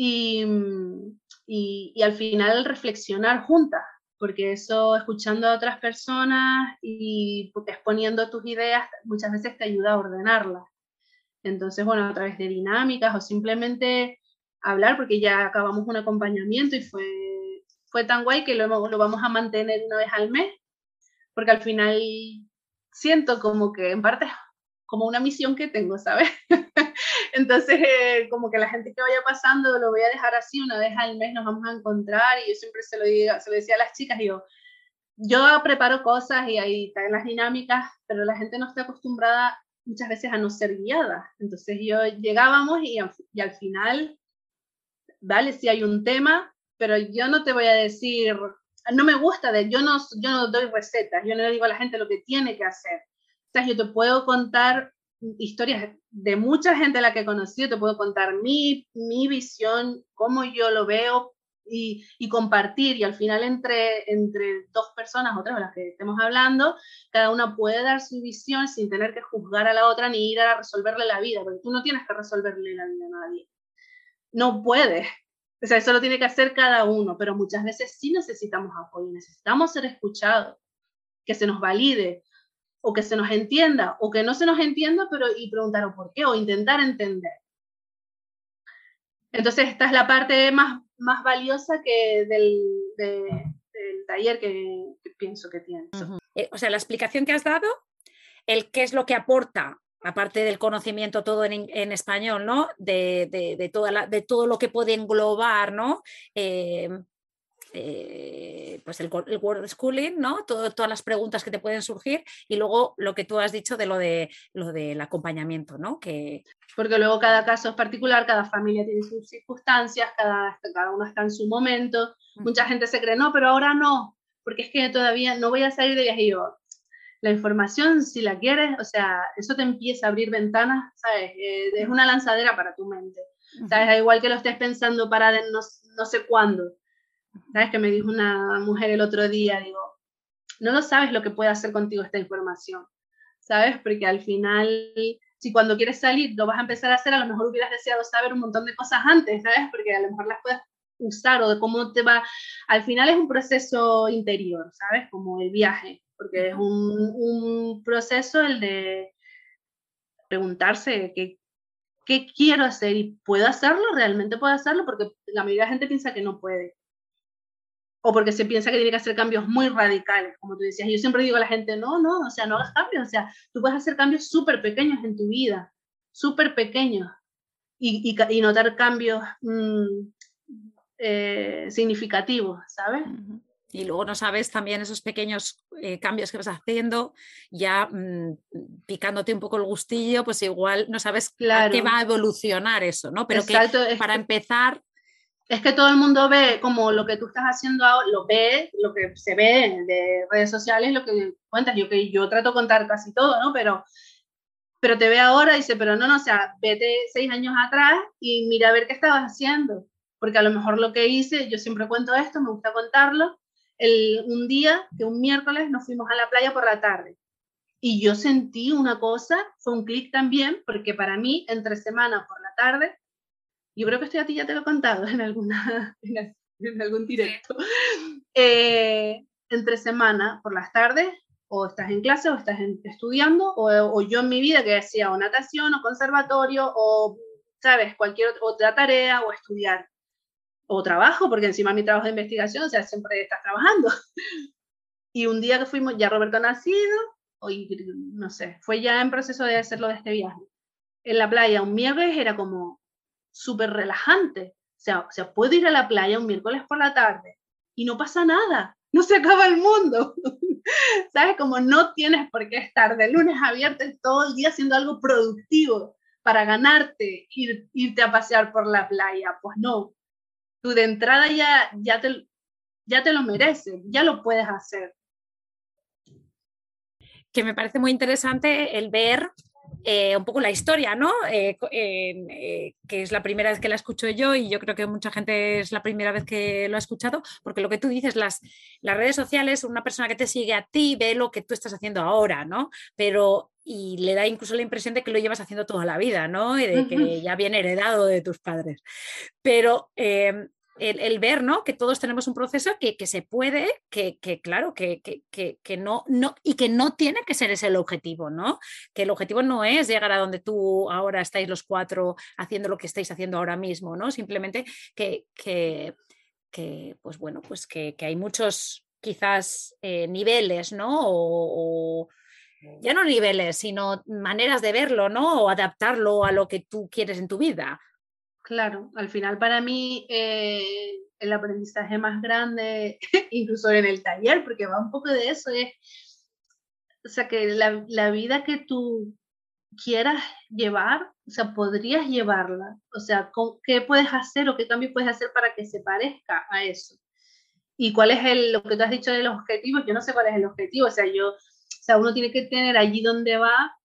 Mm, y, al final reflexionar juntas, porque eso escuchando a otras personas y exponiendo tus ideas muchas veces te ayuda a ordenarlas. Entonces, bueno, a través de dinámicas o simplemente hablar, porque ya acabamos un acompañamiento y fue, fue tan guay que lo, lo vamos a mantener una vez al mes, porque al final siento como que en parte como una misión que tengo, ¿sabes? [LAUGHS] Entonces, eh, como que la gente que vaya pasando lo voy a dejar así, una vez al mes nos vamos a encontrar y yo siempre se lo, digo, se lo decía a las chicas, yo, yo preparo cosas y ahí están las dinámicas, pero la gente no está acostumbrada muchas veces a no ser guiada. Entonces yo llegábamos y, y al final, vale, si hay un tema, pero yo no te voy a decir, no me gusta, de, yo, no, yo no doy recetas, yo no le digo a la gente lo que tiene que hacer. O sea, yo te puedo contar historias de mucha gente a la que he conocido, te puedo contar mi, mi visión, cómo yo lo veo y, y, compartir. Y al final entre, entre dos personas o tres o las que estemos hablando, cada una puede dar su visión sin tener que juzgar a la otra ni ir a resolverle la vida, porque tú no tienes que resolverle la vida a nadie. No puedes. O sea, eso lo tiene que hacer cada uno, pero muchas veces sí necesitamos apoyo, necesitamos ser escuchados, que se nos valide, o que se nos entienda, o que no se nos entienda, pero y preguntar por qué, o intentar entender. Entonces, esta es la parte más, más valiosa que del, del taller que, pienso que tiene. Eh, o sea, la explicación que has dado, el qué es lo que aporta, aparte del conocimiento todo en, en español, ¿no? De, de, toda la, de todo lo que puede englobar, ¿no? Eh, eh, pues el, el, Word Schooling, ¿no? todas las preguntas que te pueden surgir y luego lo que tú has dicho de lo, de, lo del acompañamiento, ¿no? Que... Porque luego cada caso es particular, cada familia tiene sus circunstancias, cada, cada uno está en su momento. Mucha gente se cree, no, pero ahora no, porque es que todavía no voy a salir de viaje. Y yo, la información, si la quieres, o sea, eso te empieza a abrir ventanas, ¿sabes? Eh, es una lanzadera para tu mente. ¿Sabes? Igual que lo estés pensando para no, no sé cuándo. ¿Sabes que me dijo una mujer el otro día? Digo, no lo sabes lo que puede hacer contigo esta información, ¿sabes? Porque al final, si cuando quieres salir lo vas a empezar a hacer, a lo mejor hubieras deseado saber un montón de cosas antes, ¿sabes? Porque a lo mejor las puedes usar o de cómo te va. Al final es un proceso interior, ¿sabes? Como el viaje, porque es un, proceso el de preguntarse qué, qué quiero hacer y puedo hacerlo, realmente puedo hacerlo, porque la mayoría de gente piensa que no puede o porque se piensa que tiene que hacer cambios muy radicales, como tú decías. Yo siempre digo a la gente, no, no, o sea, no hagas cambios, o sea, tú puedes hacer cambios súper pequeños en tu vida, súper pequeños, y, y, notar cambios mm, eh, significativos, ¿sabes? Y luego no sabes también esos pequeños eh, cambios que vas haciendo, ya mm, picándote un poco el gustillo, pues igual no sabes claro. qué va a evolucionar eso, ¿no? Pero que para empezar es que todo el mundo ve como lo que tú estás haciendo ahora, lo ve, lo que se ve de redes sociales, lo que cuentas. Yo que yo trato de contar casi todo, ¿no? Pero, pero te ve ahora y dice, pero no, no, o sea, vete seis años atrás y mira a ver qué estabas haciendo. Porque a lo mejor lo que hice, yo siempre cuento esto, me gusta contarlo. El, un día, que un miércoles, nos fuimos a la playa por la tarde. Y yo sentí una cosa, fue un clic también, porque para mí, entre semana por la tarde, yo creo que esto a ti ya te lo he contado en, alguna, [LAUGHS] en, algún directo, eh, entre semana, por las tardes, o estás en clase o estás estudiando, o, o, yo en mi vida que hacía o natación o conservatorio, o, ¿sabes?, cualquier otra tarea, o estudiar, o trabajo, porque encima mi trabajo de investigación, o sea, siempre estás trabajando. Y un día que fuimos, ya Roberto nacido, hoy, no sé, fue ya en proceso de hacerlo de este viaje. En la playa, un miércoles era como, súper relajante. O sea, puedo ir a la playa un miércoles por la tarde y no pasa nada, no se acaba el mundo. [LAUGHS] ¿Sabes? Como no tienes por qué estar de lunes a viernes todo el día haciendo algo productivo para ganarte ir, irte a pasear por la playa. Pues no, tú de entrada ya, ya, te, ya te lo mereces, ya lo puedes hacer. Que me parece muy interesante el ver eh, un poco la historia, ¿no? Eh, eh, que es la primera vez que la escucho yo y yo creo que mucha gente es la primera vez que lo ha escuchado, porque lo que tú dices, las, las redes sociales, una persona que te sigue a ti ve lo que tú estás haciendo ahora, ¿no? Pero y le da incluso la impresión de que lo llevas haciendo toda la vida, ¿no? Y de que ya viene heredado de tus padres. Pero el, ver ¿no? que todos tenemos un proceso que, se puede, que, claro, que, que, no, no, y que no tiene que ser ese el objetivo, ¿no? Que el objetivo no es llegar a donde tú ahora estáis los cuatro haciendo lo que estáis haciendo ahora mismo, ¿no? Simplemente que, pues bueno, pues que, hay muchos quizás eh, niveles, ¿no? O, ya no niveles, sino maneras de verlo, ¿no? O adaptarlo a lo que tú quieres en tu vida. Claro, al final para mí eh, el aprendizaje más grande, [LAUGHS] incluso en el taller, porque va un poco de eso, es, o sea, que la, vida que tú quieras llevar, o sea, podrías llevarla, o sea, ¿qué puedes hacer o qué cambio puedes hacer para que se parezca a eso? ¿Y cuál es el, lo que tú has dicho de los objetivos? Yo no sé cuál es el objetivo, o sea, yo, o sea, uno tiene que tener allí donde va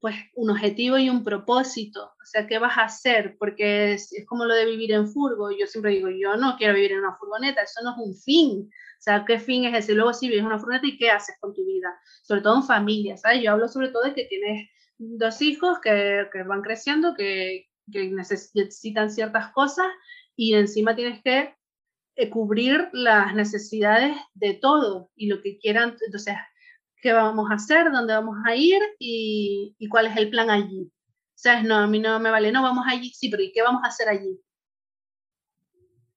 pues un objetivo y un propósito. O sea, ¿qué vas a hacer? Porque es, como lo de vivir en furgo. Yo siempre digo, yo no quiero vivir en una furgoneta, eso no es un fin. O sea, ¿qué fin es ese? Luego si vives en una furgoneta y qué haces con tu vida, sobre todo en familia, ¿sabes? Yo hablo sobre todo de que tienes dos hijos que, que van creciendo, que, que, necesitan ciertas cosas y encima tienes que eh, cubrir las necesidades de todo y lo que quieran. Entonces, qué vamos a hacer, dónde vamos a ir y, cuál es el plan allí. ¿Sabes? No, a mí no me vale, no, vamos allí, sí, pero ¿y qué vamos a hacer allí?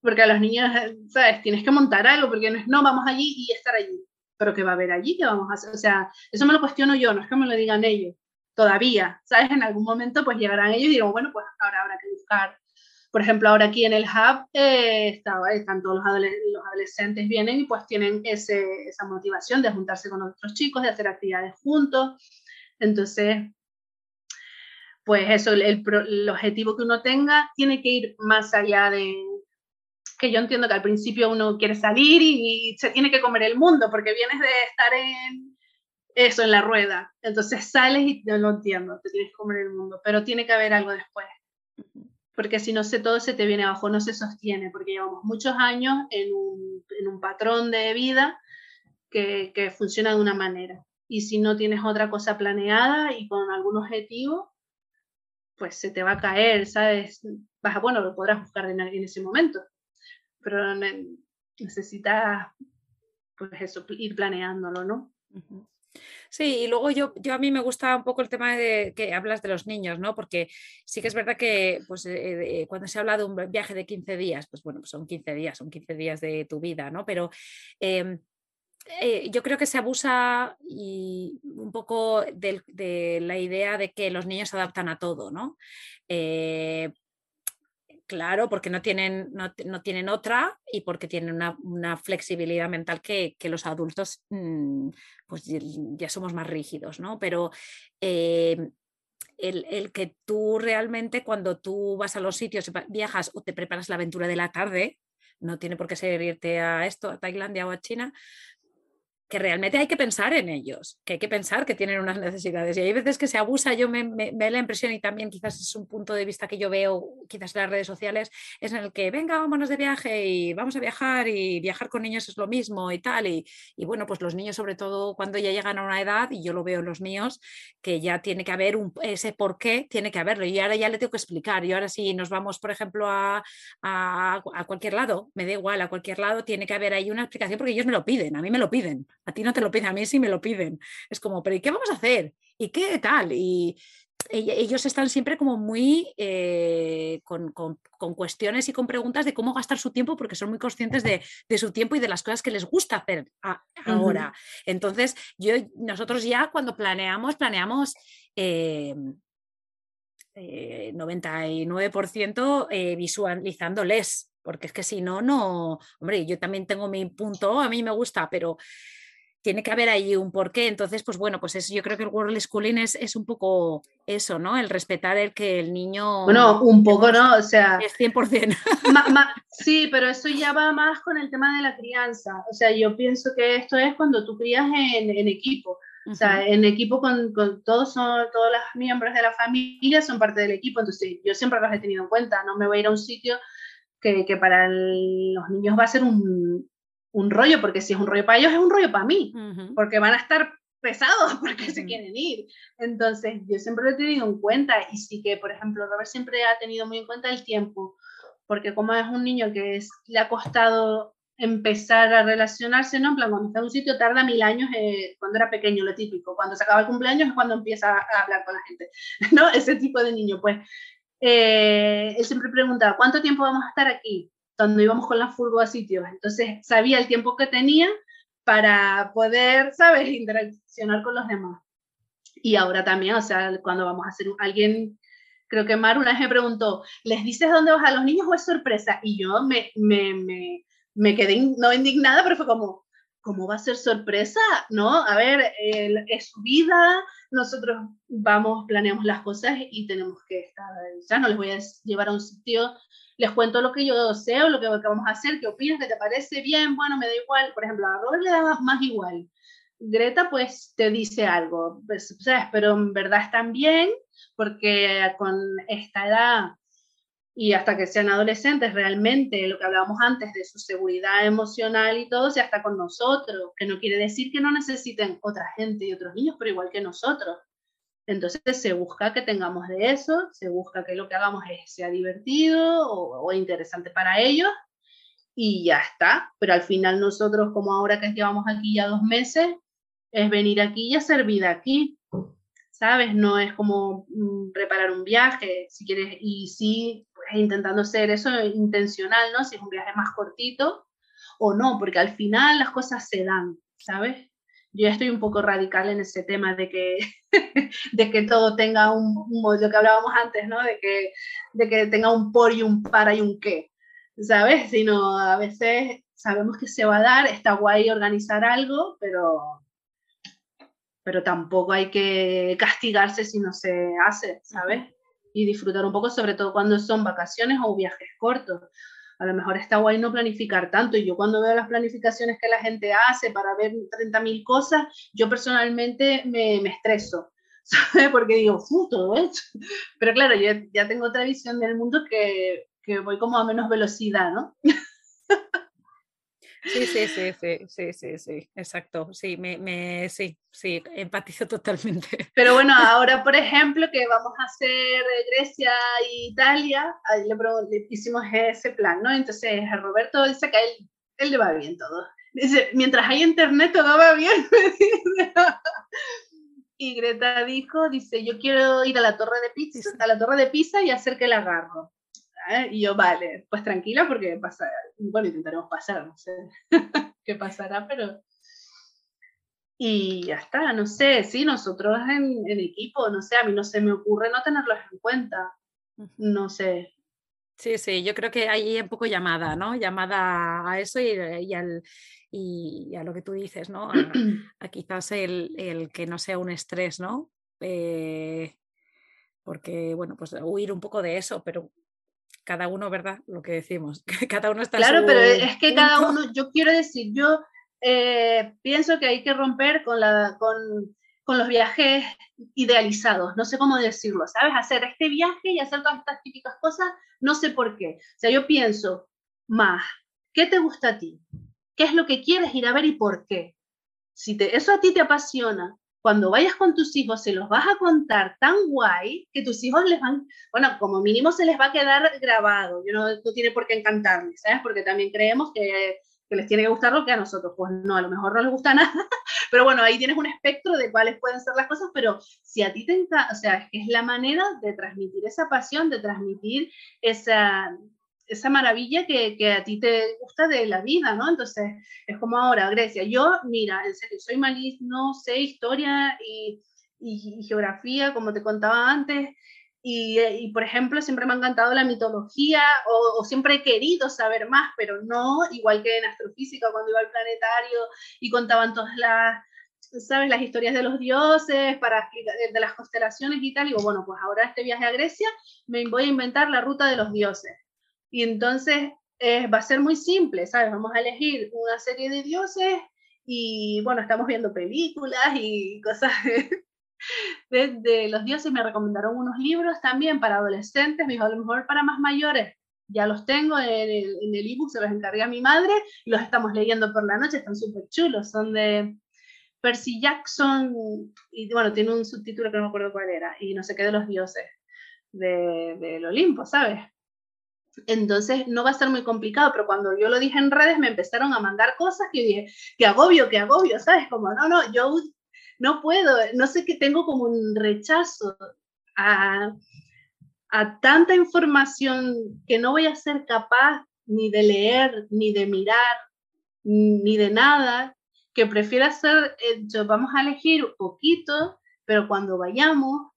Porque a los niños, ¿sabes? Tienes que montar algo, porque no es, no, vamos allí y estar allí. Pero ¿qué va a haber allí? ¿Qué vamos a hacer? O sea, eso me lo cuestiono yo, no es que me lo digan ellos, todavía, ¿sabes? En algún momento pues llegarán ellos y dirán, bueno, pues ahora habrá que buscar por ejemplo, ahora aquí en el hub eh, están todos los, adolescentes vienen y pues tienen esa motivación de juntarse con otros chicos, de hacer actividades juntos. Entonces, pues eso, el, objetivo que uno tenga tiene que ir más allá de que yo entiendo que al principio uno quiere salir y, se tiene que comer el mundo porque vienes de estar en eso, en la rueda. Entonces sales y no lo entiendo, te tienes que comer el mundo, pero tiene que haber algo después porque si no sé todo se te viene abajo, no se sostiene, porque llevamos muchos años en un, en un patrón de vida que, que, funciona de una manera. Y si no tienes otra cosa planeada y con algún objetivo, pues se te va a caer, ¿sabes? Vas a, bueno, lo podrás buscar en, en ese momento, pero necesitas, pues eso, ir planeándolo, ¿no? Sí, y luego yo, yo a mí me gusta un poco el tema de que hablas de los niños, ¿no? Porque sí que es verdad que pues, eh, eh, cuando se habla de un viaje de 15 días, pues bueno, pues son 15 días, son 15 días de tu vida, ¿no? Pero em, eh, yo creo que se abusa y un poco de, la idea de que los niños se adaptan a todo, ¿no? Claro, porque no tienen, no, tienen otra y porque tienen una, flexibilidad mental que, los adultos mm, pues ya somos más rígidos, ¿no? Pero eh, el, que tú realmente cuando tú vas a los sitios, viajas o te preparas la aventura de la tarde, no tiene por qué ser irte a esto, a Tailandia o a China, que realmente hay que pensar en ellos, que hay que pensar que tienen unas necesidades. Y hay veces que se abusa, yo me, me, da la impresión, y también quizás es un punto de vista que yo veo, quizás en las redes sociales, es en el que, venga, vámonos de viaje y vamos a viajar y viajar con niños es lo mismo y tal. Y, y bueno, pues los niños, sobre todo cuando ya llegan a una edad, y yo lo veo en los míos, que ya tiene que haber un, ese por qué, tiene que haberlo. Y ahora ya le tengo que explicar. Y ahora si nos vamos, por ejemplo, a, a, a cualquier lado, me da igual, a cualquier lado, tiene que haber ahí una explicación porque ellos me lo piden, a mí me lo piden. A ti no te lo piden, a mí sí me lo piden. Es como, pero ¿y qué vamos a hacer? ¿Y qué tal? Y ellos están siempre como muy eh, con, cuestiones y con preguntas de cómo gastar su tiempo porque son muy conscientes de, su tiempo y de las cosas que les gusta hacer ahora. Entonces, yo, nosotros ya cuando planeamos, planeamos... 99% eh, eh, visualizándoles, porque es que si no, no, hombre, yo también tengo mi punto, a mí me gusta, pero tiene que haber ahí un porqué. Entonces, pues bueno, pues yo creo que el world schooling es, es, un poco eso, ¿no? El respetar el que el niño... Bueno, un poco, ¿no? O sea... Es 100%. [LAUGHS] sí, pero eso ya va más con el tema de la crianza. O sea, yo pienso que esto es cuando tú crías en, en equipo. O sea, en equipo con, con, todos, son, todos los miembros de la familia son parte del equipo, entonces yo siempre los he tenido en cuenta, no me voy a ir a un sitio que, que para los niños va a ser un, un, rollo, porque si es un rollo para ellos es un rollo para mí, porque van a estar pesados [LAUGHS] porque se quieren ir. Entonces yo siempre lo he tenido en cuenta y sí que, por ejemplo, Robert siempre ha tenido muy en cuenta el tiempo, porque como es un niño que es, le ha costado empezar a relacionarse, ¿no? En plan, cuando está en un sitio tarda mil años, eh, cuando era pequeño, lo típico. Cuando se acaba el cumpleaños es cuando empieza a hablar con la gente, [LAUGHS] ¿no? Ese tipo de niño, pues. Eh, él siempre preguntaba, ¿cuánto tiempo vamos a estar aquí? Cuando íbamos con la furgo a sitios. Entonces, sabía el tiempo que tenía para poder, ¿sabes?, interaccionar con los demás. Y ahora también, o sea, cuando vamos a hacer alguien creo que Mar una vez me preguntó, ¿les dices dónde vas a los niños o es sorpresa? Y yo me, me, me, me quedé no indignada, pero fue como, ¿cómo va a ser sorpresa? ¿No? A ver, es su vida, nosotros vamos, planeamos las cosas y tenemos que estar, ya no les voy a llevar a un sitio, les cuento lo que yo sé o lo que, vamos a hacer, qué opinas, qué te parece bien, bueno, me da igual, por ejemplo, a Robert le da más, igual. Greta pues te dice algo, pues, pero en verdad están bien porque con esta edad y hasta que sean adolescentes realmente, lo que hablábamos antes de su seguridad emocional y todo, se está con nosotros, que no quiere decir que no necesiten otra gente y otros niños, pero igual que nosotros. Entonces se busca que tengamos de eso, se busca que lo que hagamos sea divertido o, interesante para ellos y ya está. Pero al final nosotros, como ahora que llevamos aquí ya dos meses, es venir aquí y hacer vida aquí. ¿Sabes? No es como mm, preparar un viaje, si quieres, y sí intentando ser eso intencional, ¿no? Si es un viaje más cortito o no, porque al final las cosas se dan, ¿sabes? Yo estoy un poco radical en ese tema de que, [LAUGHS] de que todo tenga un, un, lo que hablábamos antes, ¿no? De que, de que tenga un por y un para y un qué, ¿sabes? Sino a veces sabemos que se va a dar, está guay organizar algo, pero, pero tampoco hay que castigarse si no se hace, ¿sabes? y disfrutar un poco, sobre todo cuando son vacaciones o viajes cortos. A lo mejor está guay no planificar tanto. Y yo cuando veo las planificaciones que la gente hace para ver 30.000 cosas, yo personalmente me, me estreso, [LAUGHS] ¿sabes? Porque digo, ¡fu, todo esto! Pero claro, yo ya tengo otra visión del mundo que, que voy como a menos velocidad, ¿no? [LAUGHS] Sí, sí, sí, sí, sí, sí, sí, exacto. Sí, me, me, sí, sí, empatizo totalmente. Pero bueno, [LAUGHS] ahora, por ejemplo, que vamos a hacer Grecia e Italia, le, le hicimos ese plan, ¿no? Entonces, Roberto dice que a él, él le va bien todo. Dice, mientras hay internet, todo va bien. [LAUGHS] y Greta dijo, dice, yo quiero ir a la torre de pizza, a la torre de pizza y hacer que la agarro. ¿Eh? Y yo, vale, pues tranquila porque pasa, bueno, intentaremos pasar, no sé [LAUGHS] qué pasará, pero... Y ya está, no sé, sí, nosotros en, en, equipo, no sé, a mí no se me ocurre no tenerlos en cuenta, no sé. Sí, sí, yo creo que hay un poco llamada, ¿no? Llamada a eso y, y, al, y a lo que tú dices, ¿no? [CLEARS THROAT] A, quizás el, el, que no sea un estrés, ¿no? Eh, porque, bueno, pues huir un poco de eso, pero cada uno, ¿verdad? Lo que decimos, [LAUGHS] cada uno está Claro, pero es que cada uno, yo quiero decir, yo eh, pienso que hay que romper con, la, con, con, los viajes idealizados, no sé cómo decirlo, ¿sabes? Hacer este viaje y hacer todas estas típicas cosas, no sé por qué. O sea, yo pienso más, ¿qué te gusta a ti? ¿Qué es lo que quieres ir a ver y por qué? Si te, eso a ti te apasiona, cuando vayas con tus hijos se los vas a contar tan guay que tus hijos les van, bueno, como mínimo se les va a quedar grabado. No, no tiene por qué encantarles, ¿sabes? Porque también creemos que, que, les tiene que gustar lo que a nosotros. Pues no, a lo mejor no les gusta [LAUGHS] nada, pero bueno, ahí tienes un espectro de cuáles pueden ser las cosas, pero si a ti te encanta, o sea, es la manera de transmitir esa pasión, de transmitir esa, esa maravilla que, que, a ti te gusta de la vida, ¿no? Entonces, es como ahora, Grecia. Yo, mira, en serio, soy malísimo, no sé historia y, y, y, geografía, como te contaba antes, y, por ejemplo, siempre me ha encantado la mitología o, siempre he querido saber más, pero no, igual que en astrofísica cuando iba al planetario y contaban todas las, ¿sabes? Las historias de los dioses para de las constelaciones y tal. Y digo, bueno, pues ahora este viaje a Grecia me voy a inventar la ruta de los dioses. Y entonces eh, va a ser muy simple, ¿sabes? Vamos a elegir una serie de dioses y bueno, estamos viendo películas y cosas de, [LAUGHS] los dioses. Me recomendaron unos libros también para adolescentes, dijo, a lo mejor para más mayores. Ya los tengo en el ebook, se los encargué a mi madre y los estamos leyendo por la noche, están súper chulos, son de Percy Jackson y bueno, tiene un subtítulo que no me acuerdo cuál era, y no sé qué de los dioses de, del Olimpo, ¿sabes? Entonces no va a ser muy complicado, pero cuando yo lo dije en redes me empezaron a mandar cosas que dije, que agobio, que agobio, ¿sabes? Como, no, no, yo no puedo, no sé que tengo como un rechazo a, a tanta información que no voy a ser capaz ni de leer, ni de mirar, ni de nada, que prefiero hacer, eh, yo, vamos a elegir poquito, pero cuando vayamos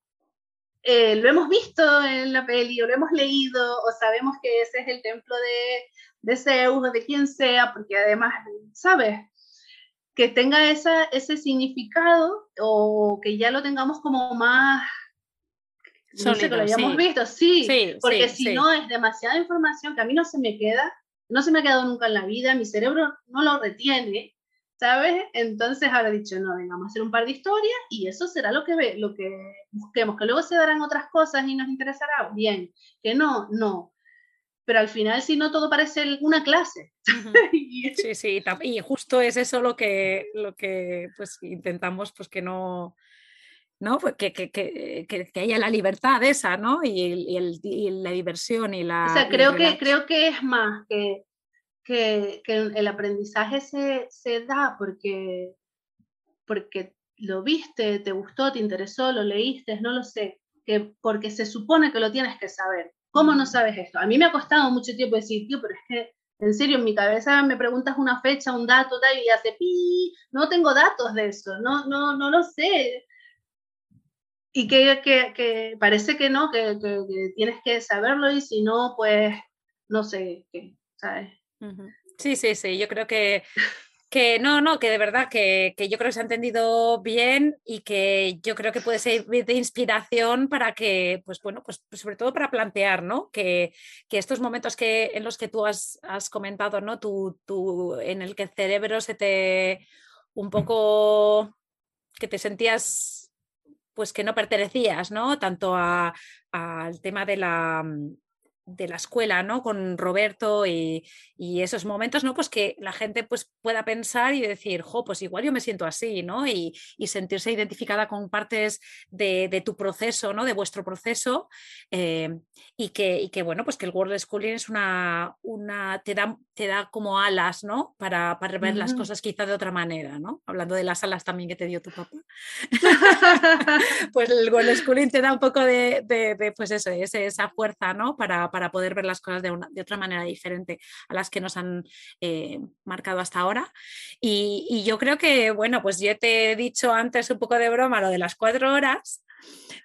eh, lo hemos visto en la peli o lo hemos leído o sabemos que ese es el templo de, de Zeus o de quien sea, porque además, ¿sabes? Que tenga esa, ese significado o que ya lo tengamos como más... No sé, que lo hayamos visto, sí, porque si no es demasiada información que a mí no se me queda, no se me ha quedado nunca en la vida, mi cerebro no lo retiene, ¿sabes? Entonces habrá dicho, no, venga, vamos a hacer un par de historias y eso será lo que, ve, lo que busquemos, que luego se darán otras cosas y nos interesará, bien, que no, no. Pero al final, si no, todo parece una clase. [LAUGHS] sí, sí, y justo es eso lo que, lo que pues, intentamos, pues que no, ¿no? Pues que, que, que, que, haya la libertad esa, ¿no? Y, el, y, la diversión y la... O sea, creo, que, creo que es más que que, el aprendizaje se, se, da porque, porque lo viste, te gustó, te interesó, lo leíste, no lo sé, que porque se supone que lo tienes que saber. ¿Cómo no sabes esto? A mí me ha costado mucho tiempo decir, tío, pero es que en serio, en mi cabeza me preguntas una fecha, un dato, tal, y hace pi, no tengo datos de eso, no, no, no lo sé. Y que, que, que parece que no, que, que, tienes que saberlo y si no, pues, no sé, qué, ¿sabes? Sí, sí, sí, yo creo que, que no, no, que de verdad que, que, yo creo que se ha entendido bien y que yo creo que puede ser de inspiración para que, pues bueno, pues, pues sobre todo para plantear, ¿no? Que, que estos momentos que, en los que tú has, has comentado, ¿no? Tú, tú, en el que el cerebro se te un poco que te sentías pues que no pertenecías, ¿no? Tanto al tema de la, de la escuela, ¿no? Con Roberto y, esos momentos, ¿no? Pues que la gente pues, pueda pensar y decir, jo, pues igual yo me siento así, ¿no? Y, sentirse identificada con partes de, tu proceso, ¿no? De vuestro proceso eh, y, que, que, bueno, pues que el World Schooling es una, una te, da, te da como alas, ¿no? Para, para ver las cosas quizá de otra manera, ¿no? Hablando de las alas también que te dio tu papá. [LAUGHS] [LAUGHS] pues el World Schooling te da un poco de, de, pues eso, esa fuerza, ¿no? Para para poder ver las cosas de, una, de otra manera diferente a las que nos han eh, marcado hasta ahora. Y, yo creo que, bueno, pues yo te he dicho antes un poco de broma lo de las cuatro horas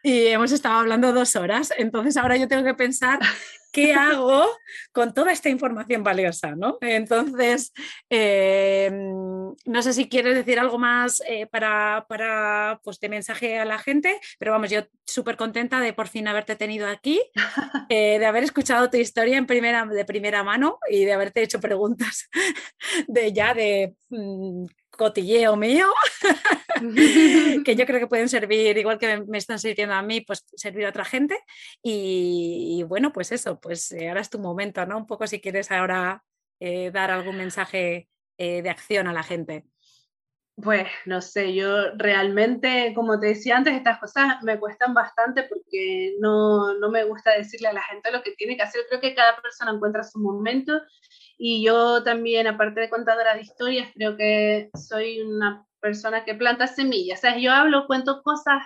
y hemos estado hablando dos horas, entonces ahora yo tengo que pensar [LAUGHS] ¿qué hago con toda esta información valiosa? ¿no? Entonces, em, no sé si quieres decir algo más eh, para, para pues, de mensaje a la gente, pero vamos, yo súper contenta de por fin haberte tenido aquí, [LAUGHS] eh, de haber escuchado tu historia en primera, de primera mano y de haberte hecho preguntas [LAUGHS] de ya de mm, cotilleo mío, [LAUGHS] que yo creo que pueden servir, igual que me están sirviendo a mí, pues servir a otra gente. Y, bueno, pues eso, pues eh, ahora es tu momento, ¿no? Un poco si quieres ahora eh, dar algún mensaje eh, de acción a la gente. Pues no sé, yo realmente, como te decía antes, estas cosas me cuestan bastante porque no, no me gusta decirle a la gente lo que tiene que hacer. Creo que cada persona encuentra su momento y yo también, aparte de contadora de historias, creo que soy una persona que planta semillas. O sea, yo hablo, cuento cosas,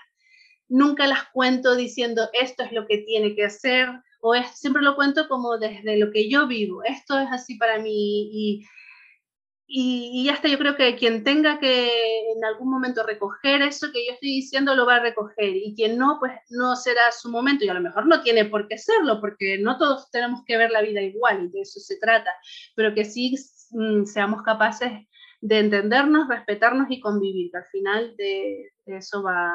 nunca las cuento diciendo esto es lo que tiene que hacer, o es, siempre lo cuento como desde lo que yo vivo. Esto es así para mí y, y, hasta yo creo que quien tenga que en algún momento recoger eso que yo estoy diciendo lo va a recoger y quien no, pues no será su momento y a lo mejor no tiene por qué serlo porque no todos tenemos que ver la vida igual y de eso se trata, pero que sí mm, seamos capaces de entendernos, respetarnos y convivir, que al final de, eso va,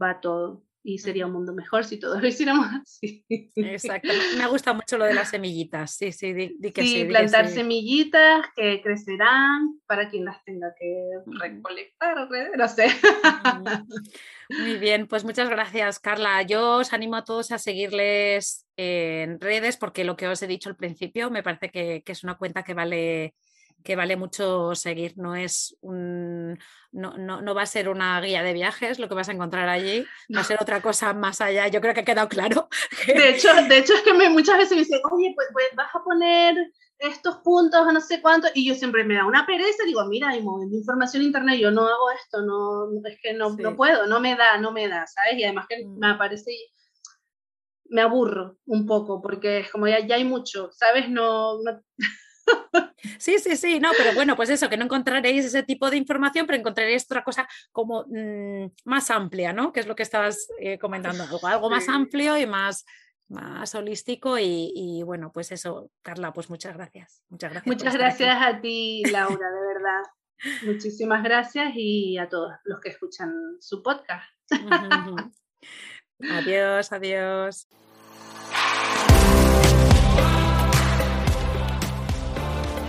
va todo y sería un mundo mejor si todos lo hiciéramos así. Exacto. Me gusta mucho lo de las semillitas. Sí, sí, di, que sí. plantar semillitas que crecerán para quien las tenga que recolectar, no sé. Muy bien, pues muchas gracias, Carla. Yo os animo a todos a seguirles en redes porque lo que os he dicho al principio me parece que, que es una cuenta que vale que vale mucho seguir. No es un, no, no, va a ser una guía de viajes lo que vas a encontrar allí, va a ser otra cosa más allá. Yo creo que ha quedado claro. [LAUGHS] De hecho, de hecho es que me, muchas veces me dicen, oye, pues, pues, vas a poner estos puntos a no sé cuánto, y yo siempre me da una pereza, digo, mira, hay moviendo información internet, yo no hago esto, no, es que no, no puedo, no me da, no me da, ¿sabes? Y además que mm. me aparece me aburro un poco porque es como ya, ya hay mucho, ¿sabes? No, no, Sí, sí, sí, no, pero bueno, pues eso, que no encontraréis ese tipo de información, pero encontraréis otra cosa como mm, más amplia, ¿no? Que es lo que estabas eh, comentando, algo, más amplio y más, más holístico y, bueno, pues eso, Carla, pues muchas gracias. Muchas gracias. Muchas gracias a ti, Laura, de verdad. Muchísimas gracias y a todos los que escuchan su podcast. adiós, adiós.